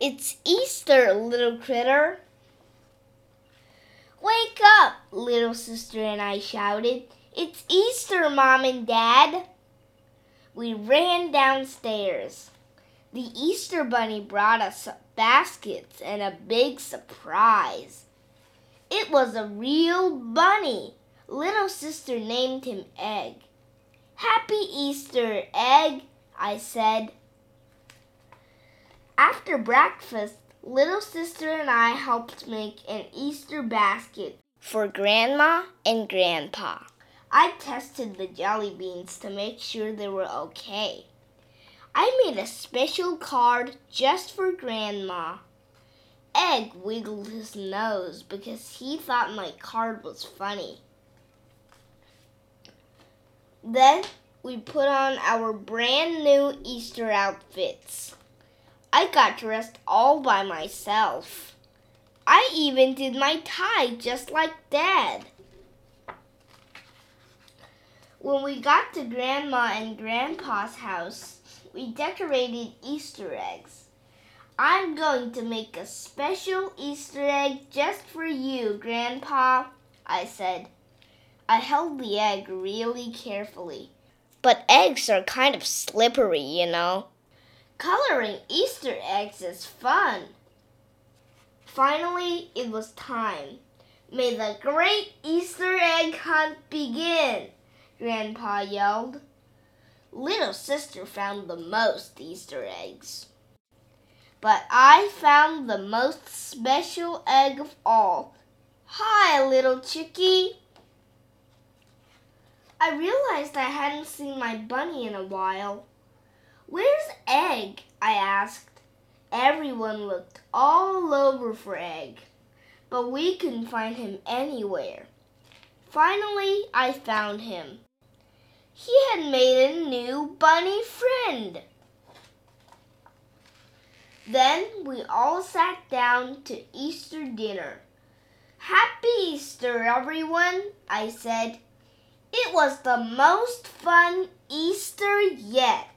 It's Easter, little critter. Wake up, little sister and I shouted. It's Easter, Mom and Dad. We ran downstairs. The Easter Bunny brought us baskets and a big surprise. It was a real bunny. Little sister named him Egg. Happy Easter, Egg, I said. After breakfast, little sister and I helped make an Easter basket for Grandma and Grandpa. I tested the jelly beans to make sure they were okay. I made a special card just for Grandma. Egg wiggled his nose because he thought my card was funny. Then we put on our brand new Easter outfits. I got dressed all by myself. I even did my tie just like Dad. When we got to Grandma and Grandpa's house, we decorated Easter eggs. I'm going to make a special Easter egg just for you, Grandpa, I said. I held the egg really carefully. But eggs are kind of slippery, you know. Coloring Easter eggs is fun. Finally, it was time. May the great Easter egg hunt begin, Grandpa yelled. Little sister found the most Easter eggs. But I found the most special egg of all. Hi, little chickie. I realized I hadn't seen my bunny in a while. Where's Egg? I asked. Everyone looked all over for Egg, but we couldn't find him anywhere. Finally, I found him. He had made a new bunny friend. Then we all sat down to Easter dinner. Happy Easter, everyone, I said. It was the most fun Easter yet.